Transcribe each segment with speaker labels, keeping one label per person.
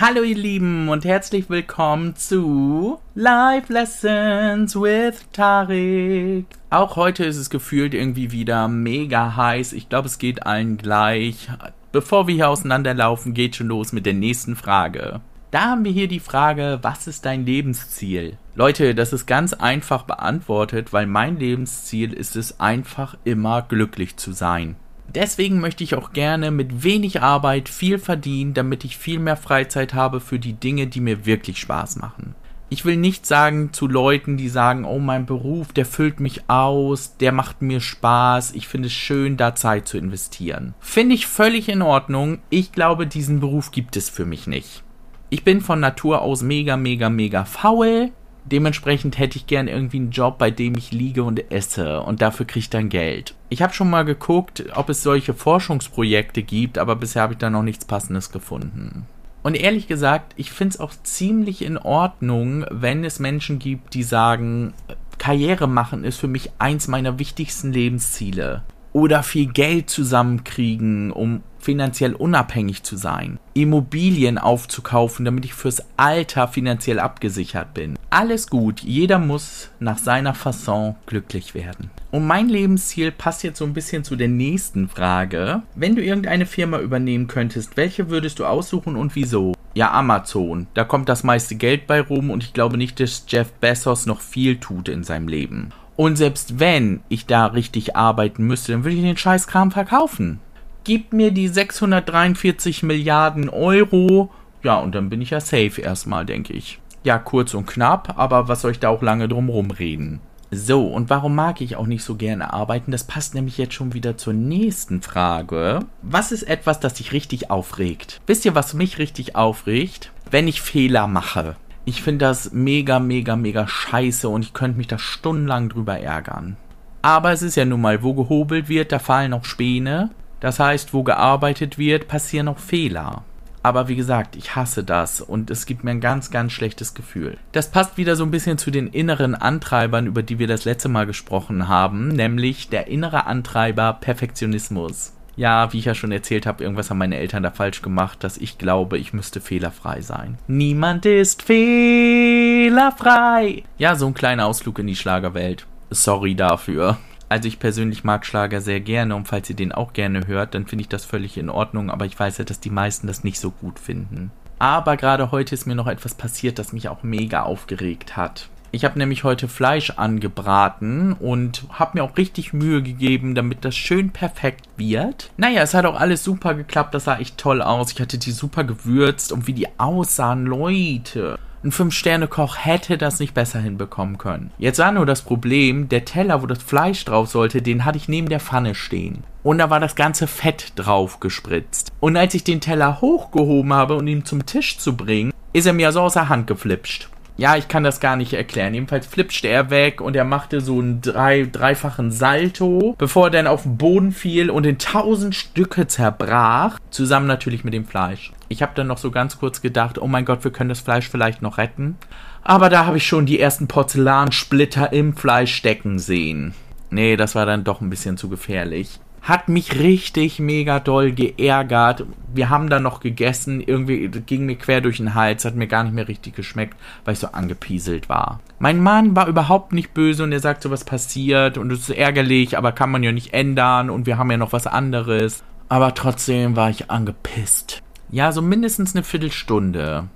Speaker 1: Hallo ihr Lieben und herzlich willkommen zu Live Lessons with Tarek. Auch heute ist es gefühlt irgendwie wieder mega heiß. Ich glaube, es geht allen gleich. Bevor wir hier auseinanderlaufen, geht schon los mit der nächsten Frage. Da haben wir hier die Frage, was ist dein Lebensziel? Leute, das ist ganz einfach beantwortet, weil mein Lebensziel ist es einfach immer glücklich zu sein. Deswegen möchte ich auch gerne mit wenig Arbeit viel verdienen, damit ich viel mehr Freizeit habe für die Dinge, die mir wirklich Spaß machen. Ich will nicht sagen zu Leuten, die sagen, oh mein Beruf, der füllt mich aus, der macht mir Spaß, ich finde es schön, da Zeit zu investieren. Finde ich völlig in Ordnung. Ich glaube, diesen Beruf gibt es für mich nicht. Ich bin von Natur aus mega, mega, mega faul. Dementsprechend hätte ich gern irgendwie einen Job, bei dem ich liege und esse und dafür kriege ich dann Geld. Ich habe schon mal geguckt, ob es solche Forschungsprojekte gibt, aber bisher habe ich da noch nichts Passendes gefunden. Und ehrlich gesagt, ich finde es auch ziemlich in Ordnung, wenn es Menschen gibt, die sagen, Karriere machen ist für mich eins meiner wichtigsten Lebensziele oder viel Geld zusammenkriegen, um finanziell unabhängig zu sein, Immobilien aufzukaufen, damit ich fürs Alter finanziell abgesichert bin. Alles gut, jeder muss nach seiner Fasson glücklich werden. Und mein Lebensziel passt jetzt so ein bisschen zu der nächsten Frage. Wenn du irgendeine Firma übernehmen könntest, welche würdest du aussuchen und wieso? Ja, Amazon. Da kommt das meiste Geld bei rum und ich glaube nicht, dass Jeff Bezos noch viel tut in seinem Leben. Und selbst wenn ich da richtig arbeiten müsste, dann würde ich den Scheißkram verkaufen. Gib mir die 643 Milliarden Euro. Ja, und dann bin ich ja safe erstmal, denke ich. Ja, kurz und knapp, aber was soll ich da auch lange drum rumreden? So, und warum mag ich auch nicht so gerne arbeiten? Das passt nämlich jetzt schon wieder zur nächsten Frage. Was ist etwas, das dich richtig aufregt? Wisst ihr, was mich richtig aufregt? Wenn ich Fehler mache. Ich finde das mega, mega, mega scheiße und ich könnte mich da stundenlang drüber ärgern. Aber es ist ja nun mal, wo gehobelt wird, da fallen auch Späne. Das heißt, wo gearbeitet wird, passieren auch Fehler. Aber wie gesagt, ich hasse das und es gibt mir ein ganz, ganz schlechtes Gefühl. Das passt wieder so ein bisschen zu den inneren Antreibern, über die wir das letzte Mal gesprochen haben, nämlich der innere Antreiber Perfektionismus ja, wie ich ja schon erzählt habe, irgendwas haben meine Eltern da falsch gemacht, dass ich glaube, ich müsste fehlerfrei sein. Niemand ist fehlerfrei. Ja, so ein kleiner Ausflug in die Schlagerwelt. Sorry dafür. Also ich persönlich mag Schlager sehr gerne und falls ihr den auch gerne hört, dann finde ich das völlig in Ordnung, aber ich weiß ja, dass die meisten das nicht so gut finden. Aber gerade heute ist mir noch etwas passiert, das mich auch mega aufgeregt hat. Ich habe nämlich heute Fleisch angebraten und habe mir auch richtig Mühe gegeben, damit das schön perfekt wird. Naja, es hat auch alles super geklappt. Das sah echt toll aus. Ich hatte die super gewürzt und wie die aussahen, Leute. Ein Fünf-Sterne-Koch hätte das nicht besser hinbekommen können. Jetzt war nur das Problem, der Teller, wo das Fleisch drauf sollte, den hatte ich neben der Pfanne stehen. Und da war das ganze Fett drauf gespritzt. Und als ich den Teller hochgehoben habe, um ihn zum Tisch zu bringen, ist er mir so aus der Hand geflipscht. Ja, ich kann das gar nicht erklären. Jedenfalls flipschte er weg und er machte so einen drei, dreifachen Salto, bevor er dann auf den Boden fiel und in tausend Stücke zerbrach. Zusammen natürlich mit dem Fleisch. Ich habe dann noch so ganz kurz gedacht, oh mein Gott, wir können das Fleisch vielleicht noch retten. Aber da habe ich schon die ersten Porzellansplitter im Fleisch stecken sehen. Nee, das war dann doch ein bisschen zu gefährlich hat mich richtig mega doll geärgert. Wir haben dann noch gegessen, irgendwie ging mir quer durch den Hals, hat mir gar nicht mehr richtig geschmeckt, weil ich so angepieselt war. Mein Mann war überhaupt nicht böse und er sagt so, was passiert und es ist ärgerlich, aber kann man ja nicht ändern und wir haben ja noch was anderes. Aber trotzdem war ich angepisst. Ja, so mindestens eine Viertelstunde.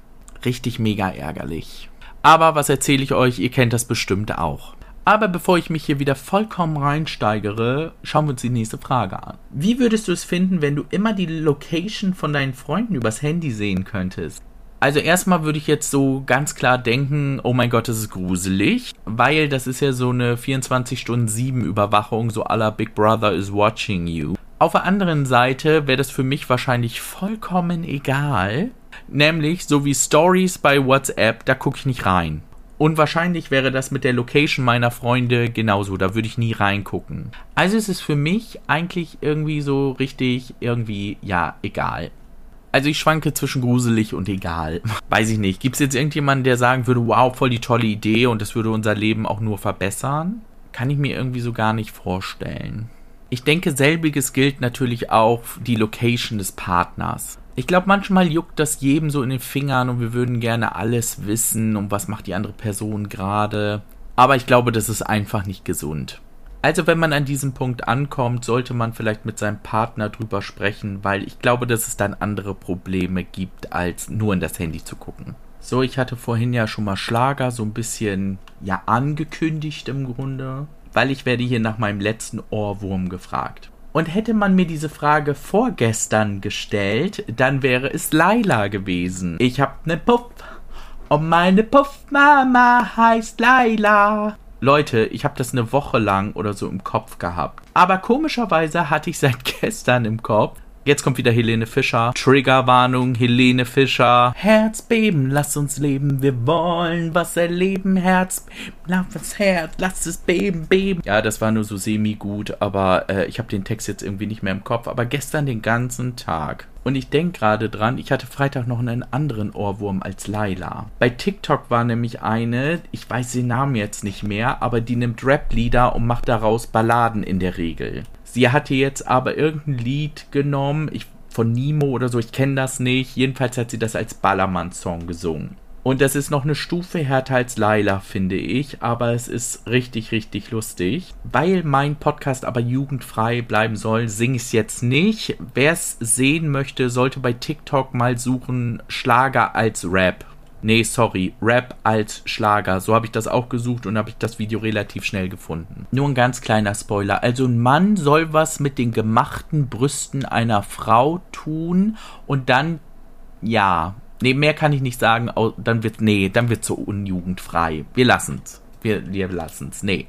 Speaker 1: Richtig mega ärgerlich. Aber was erzähle ich euch, ihr kennt das bestimmt auch. Aber bevor ich mich hier wieder vollkommen reinsteigere, schauen wir uns die nächste Frage an. Wie würdest du es finden, wenn du immer die Location von deinen Freunden übers Handy sehen könntest? Also erstmal würde ich jetzt so ganz klar denken, oh mein Gott, das ist gruselig, weil das ist ja so eine 24 Stunden 7 Überwachung, so aller Big Brother is watching you. Auf der anderen Seite wäre das für mich wahrscheinlich vollkommen egal, nämlich so wie Stories bei WhatsApp, da gucke ich nicht rein. Und wahrscheinlich wäre das mit der Location meiner Freunde genauso. Da würde ich nie reingucken. Also ist es für mich eigentlich irgendwie so richtig, irgendwie, ja, egal. Also ich schwanke zwischen gruselig und egal. Weiß ich nicht. Gibt es jetzt irgendjemanden, der sagen würde, wow, voll die tolle Idee und das würde unser Leben auch nur verbessern? Kann ich mir irgendwie so gar nicht vorstellen. Ich denke, selbiges gilt natürlich auch die Location des Partners. Ich glaube, manchmal juckt das jedem so in den Fingern und wir würden gerne alles wissen und was macht die andere Person gerade. Aber ich glaube, das ist einfach nicht gesund. Also wenn man an diesem Punkt ankommt, sollte man vielleicht mit seinem Partner drüber sprechen, weil ich glaube, dass es dann andere Probleme gibt, als nur in das Handy zu gucken. So, ich hatte vorhin ja schon mal Schlager so ein bisschen ja angekündigt im Grunde, weil ich werde hier nach meinem letzten Ohrwurm gefragt. Und hätte man mir diese Frage vorgestern gestellt, dann wäre es Laila gewesen. Ich hab ne Puff und meine Puffmama heißt Laila. Leute, ich habe das eine Woche lang oder so im Kopf gehabt. Aber komischerweise hatte ich seit gestern im Kopf. Jetzt kommt wieder Helene Fischer. Triggerwarnung, Helene Fischer. Herzbeben, lass uns leben, wir wollen was erleben. Herzbeben, lass das Herz, lass es beben, beben. Ja, das war nur so semi-gut, aber äh, ich habe den Text jetzt irgendwie nicht mehr im Kopf. Aber gestern den ganzen Tag. Und ich denke gerade dran, ich hatte Freitag noch einen anderen Ohrwurm als Laila. Bei TikTok war nämlich eine, ich weiß den Namen jetzt nicht mehr, aber die nimmt Rap-Lieder und macht daraus Balladen in der Regel. Sie hatte jetzt aber irgendein Lied genommen, ich, von Nemo oder so, ich kenne das nicht. Jedenfalls hat sie das als Ballermann-Song gesungen. Und das ist noch eine Stufe härter als Laila, finde ich. Aber es ist richtig, richtig lustig. Weil mein Podcast aber jugendfrei bleiben soll, singe ich es jetzt nicht. Wer es sehen möchte, sollte bei TikTok mal suchen Schlager als Rap. Nee, sorry, Rap als Schlager. So habe ich das auch gesucht und habe ich das Video relativ schnell gefunden. Nur ein ganz kleiner Spoiler. Also ein Mann soll was mit den gemachten Brüsten einer Frau tun und dann ja, Nee, mehr kann ich nicht sagen. Dann wird, nee, dann wird so unjugendfrei. Wir lassen's. Wir, wir lassen's. Nee.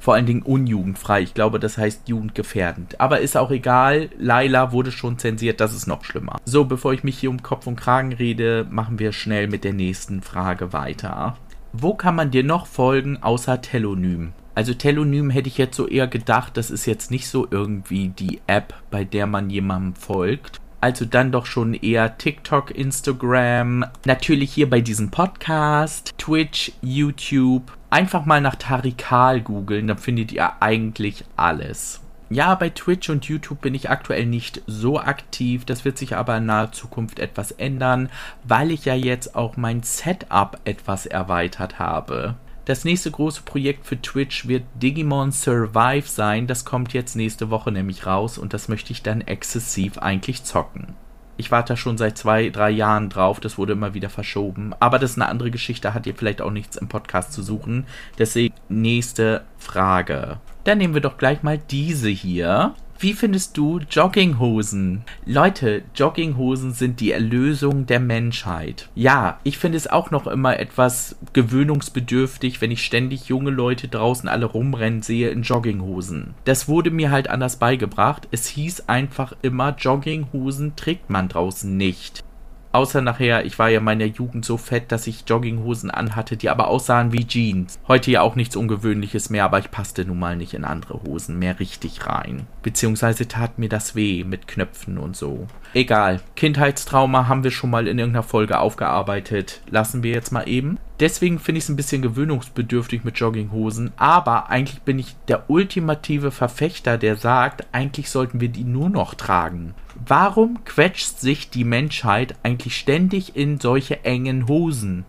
Speaker 1: Vor allen Dingen unjugendfrei. Ich glaube, das heißt jugendgefährdend. Aber ist auch egal. Laila wurde schon zensiert. Das ist noch schlimmer. So, bevor ich mich hier um Kopf und Kragen rede, machen wir schnell mit der nächsten Frage weiter. Wo kann man dir noch folgen außer Telonym? Also Telonym hätte ich jetzt so eher gedacht, das ist jetzt nicht so irgendwie die App, bei der man jemandem folgt, also dann doch schon eher TikTok, Instagram, natürlich hier bei diesem Podcast, Twitch, YouTube. Einfach mal nach Tarikal googeln, dann findet ihr eigentlich alles. Ja, bei Twitch und YouTube bin ich aktuell nicht so aktiv. Das wird sich aber in naher Zukunft etwas ändern, weil ich ja jetzt auch mein Setup etwas erweitert habe. Das nächste große Projekt für Twitch wird Digimon Survive sein. Das kommt jetzt nächste Woche nämlich raus und das möchte ich dann exzessiv eigentlich zocken. Ich warte schon seit zwei, drei Jahren drauf. Das wurde immer wieder verschoben. Aber das ist eine andere Geschichte. Hat ihr vielleicht auch nichts im Podcast zu suchen. Deswegen nächste Frage. Dann nehmen wir doch gleich mal diese hier. Wie findest du Jogginghosen? Leute, Jogginghosen sind die Erlösung der Menschheit. Ja, ich finde es auch noch immer etwas gewöhnungsbedürftig, wenn ich ständig junge Leute draußen alle rumrennen sehe in Jogginghosen. Das wurde mir halt anders beigebracht. Es hieß einfach immer, Jogginghosen trägt man draußen nicht. Außer nachher, ich war ja in meiner Jugend so fett, dass ich Jogginghosen anhatte, die aber aussahen wie Jeans. Heute ja auch nichts Ungewöhnliches mehr, aber ich passte nun mal nicht in andere Hosen mehr richtig rein. Beziehungsweise tat mir das weh mit Knöpfen und so. Egal. Kindheitstrauma haben wir schon mal in irgendeiner Folge aufgearbeitet. Lassen wir jetzt mal eben. Deswegen finde ich es ein bisschen gewöhnungsbedürftig mit Jogginghosen, aber eigentlich bin ich der ultimative Verfechter, der sagt, eigentlich sollten wir die nur noch tragen. Warum quetscht sich die Menschheit eigentlich ständig in solche engen Hosen?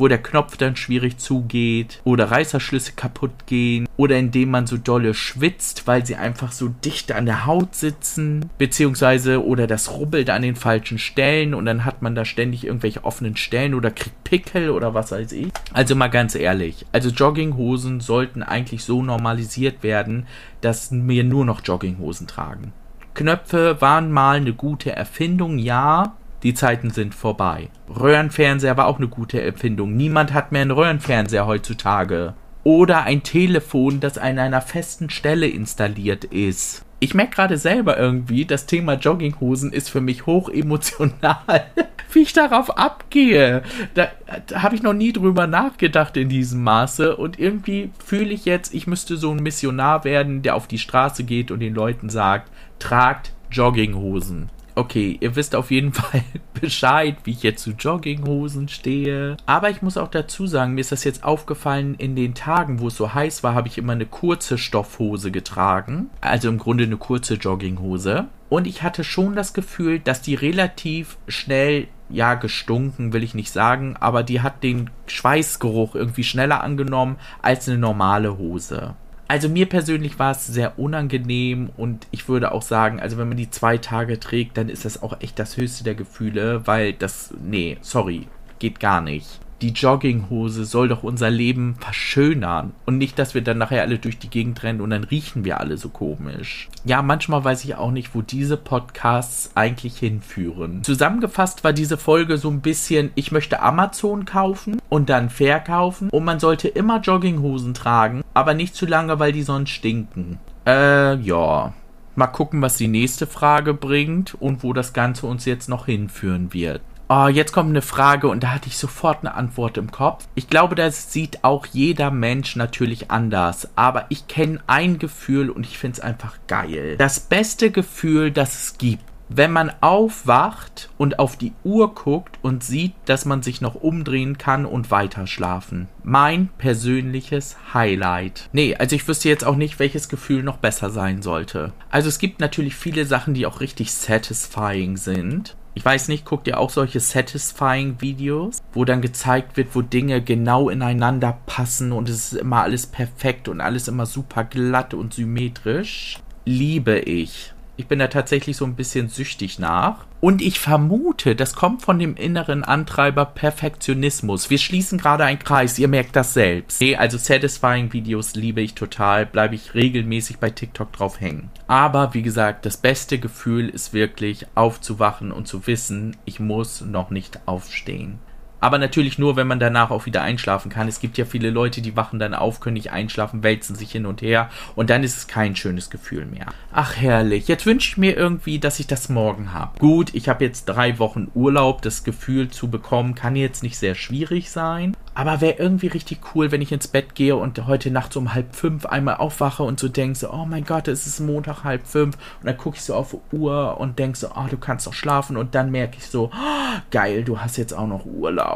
Speaker 1: Wo der Knopf dann schwierig zugeht oder Reißerschlüsse kaputt gehen oder indem man so dolle schwitzt, weil sie einfach so dicht an der Haut sitzen, beziehungsweise oder das rubbelt an den falschen Stellen und dann hat man da ständig irgendwelche offenen Stellen oder kriegt Pickel oder was weiß ich. Also mal ganz ehrlich, also Jogginghosen sollten eigentlich so normalisiert werden, dass wir nur noch Jogginghosen tragen. Knöpfe waren mal eine gute Erfindung, ja, die Zeiten sind vorbei. Röhrenfernseher war auch eine gute Erfindung. Niemand hat mehr einen Röhrenfernseher heutzutage. Oder ein Telefon, das an einer festen Stelle installiert ist. Ich merke gerade selber irgendwie, das Thema Jogginghosen ist für mich hoch emotional. Wie ich darauf abgehe. Da, da habe ich noch nie drüber nachgedacht in diesem Maße. Und irgendwie fühle ich jetzt, ich müsste so ein Missionar werden, der auf die Straße geht und den Leuten sagt, tragt Jogginghosen. Okay, ihr wisst auf jeden Fall Bescheid, wie ich jetzt zu Jogginghosen stehe. Aber ich muss auch dazu sagen, mir ist das jetzt aufgefallen, in den Tagen, wo es so heiß war, habe ich immer eine kurze Stoffhose getragen. Also im Grunde eine kurze Jogginghose. Und ich hatte schon das Gefühl, dass die relativ schnell, ja, gestunken, will ich nicht sagen, aber die hat den Schweißgeruch irgendwie schneller angenommen als eine normale Hose. Also mir persönlich war es sehr unangenehm und ich würde auch sagen, also wenn man die zwei Tage trägt, dann ist das auch echt das höchste der Gefühle, weil das, nee, sorry, geht gar nicht die Jogginghose soll doch unser Leben verschönern und nicht, dass wir dann nachher alle durch die Gegend rennen und dann riechen wir alle so komisch. Ja, manchmal weiß ich auch nicht, wo diese Podcasts eigentlich hinführen. Zusammengefasst war diese Folge so ein bisschen, ich möchte Amazon kaufen und dann verkaufen und man sollte immer Jogginghosen tragen, aber nicht zu lange, weil die sonst stinken. Äh, ja. Mal gucken, was die nächste Frage bringt und wo das Ganze uns jetzt noch hinführen wird. Oh, jetzt kommt eine Frage und da hatte ich sofort eine Antwort im Kopf. Ich glaube, das sieht auch jeder Mensch natürlich anders. Aber ich kenne ein Gefühl und ich finde es einfach geil. Das beste Gefühl, das es gibt. Wenn man aufwacht und auf die Uhr guckt und sieht, dass man sich noch umdrehen kann und weiter schlafen. Mein persönliches Highlight. Nee, also ich wüsste jetzt auch nicht, welches Gefühl noch besser sein sollte. Also es gibt natürlich viele Sachen, die auch richtig satisfying sind. Ich weiß nicht, guckt ihr auch solche satisfying Videos, wo dann gezeigt wird, wo Dinge genau ineinander passen und es ist immer alles perfekt und alles immer super glatt und symmetrisch? Liebe ich. Ich bin da tatsächlich so ein bisschen süchtig nach. Und ich vermute, das kommt von dem inneren Antreiber Perfektionismus. Wir schließen gerade einen Kreis, ihr merkt das selbst. Nee, also Satisfying Videos liebe ich total, bleibe ich regelmäßig bei TikTok drauf hängen. Aber wie gesagt, das beste Gefühl ist wirklich aufzuwachen und zu wissen, ich muss noch nicht aufstehen. Aber natürlich nur, wenn man danach auch wieder einschlafen kann. Es gibt ja viele Leute, die wachen dann auf, können nicht einschlafen, wälzen sich hin und her und dann ist es kein schönes Gefühl mehr. Ach herrlich, jetzt wünsche ich mir irgendwie, dass ich das morgen habe. Gut, ich habe jetzt drei Wochen Urlaub, das Gefühl zu bekommen kann jetzt nicht sehr schwierig sein. Aber wäre irgendwie richtig cool, wenn ich ins Bett gehe und heute Nacht so um halb fünf einmal aufwache und so denke so, oh mein Gott, es ist Montag halb fünf. Und dann gucke ich so auf die Uhr und denke so, oh, du kannst doch schlafen. Und dann merke ich so, oh, geil, du hast jetzt auch noch Urlaub.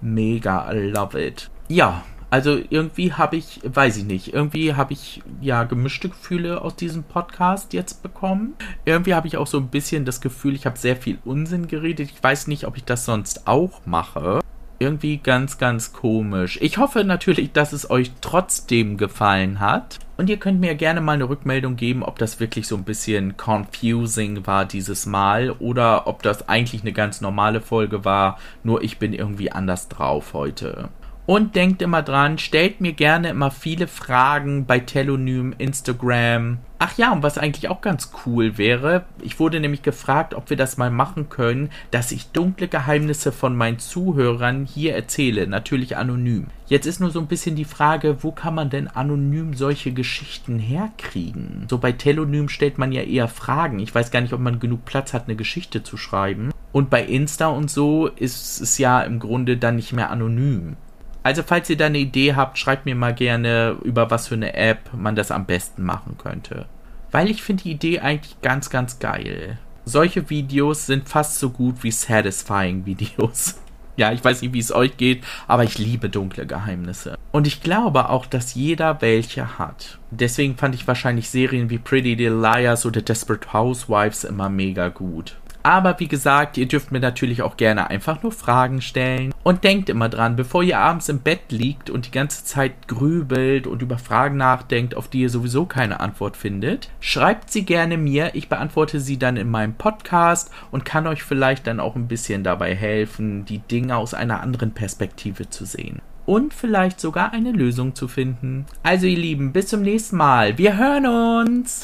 Speaker 1: Mega, I love it. Ja, also irgendwie habe ich, weiß ich nicht, irgendwie habe ich ja gemischte Gefühle aus diesem Podcast jetzt bekommen. Irgendwie habe ich auch so ein bisschen das Gefühl, ich habe sehr viel Unsinn geredet. Ich weiß nicht, ob ich das sonst auch mache irgendwie ganz, ganz komisch. Ich hoffe natürlich, dass es euch trotzdem gefallen hat. Und ihr könnt mir gerne mal eine Rückmeldung geben, ob das wirklich so ein bisschen confusing war dieses Mal oder ob das eigentlich eine ganz normale Folge war, nur ich bin irgendwie anders drauf heute. Und denkt immer dran, stellt mir gerne immer viele Fragen bei Telonym, Instagram. Ach ja, und was eigentlich auch ganz cool wäre, ich wurde nämlich gefragt, ob wir das mal machen können, dass ich dunkle Geheimnisse von meinen Zuhörern hier erzähle, natürlich anonym. Jetzt ist nur so ein bisschen die Frage, wo kann man denn anonym solche Geschichten herkriegen? So bei Telonym stellt man ja eher Fragen. Ich weiß gar nicht, ob man genug Platz hat, eine Geschichte zu schreiben. Und bei Insta und so ist es ja im Grunde dann nicht mehr anonym. Also falls ihr da eine Idee habt, schreibt mir mal gerne, über was für eine App man das am besten machen könnte. Weil ich finde die Idee eigentlich ganz, ganz geil. Solche Videos sind fast so gut wie satisfying Videos. Ja, ich weiß nicht, wie es euch geht, aber ich liebe dunkle Geheimnisse. Und ich glaube auch, dass jeder welche hat. Deswegen fand ich wahrscheinlich Serien wie Pretty Little Liars oder Desperate Housewives immer mega gut. Aber wie gesagt, ihr dürft mir natürlich auch gerne einfach nur Fragen stellen. Und denkt immer dran, bevor ihr abends im Bett liegt und die ganze Zeit grübelt und über Fragen nachdenkt, auf die ihr sowieso keine Antwort findet, schreibt sie gerne mir. Ich beantworte sie dann in meinem Podcast und kann euch vielleicht dann auch ein bisschen dabei helfen, die Dinge aus einer anderen Perspektive zu sehen und vielleicht sogar eine Lösung zu finden. Also ihr Lieben, bis zum nächsten Mal. Wir hören uns.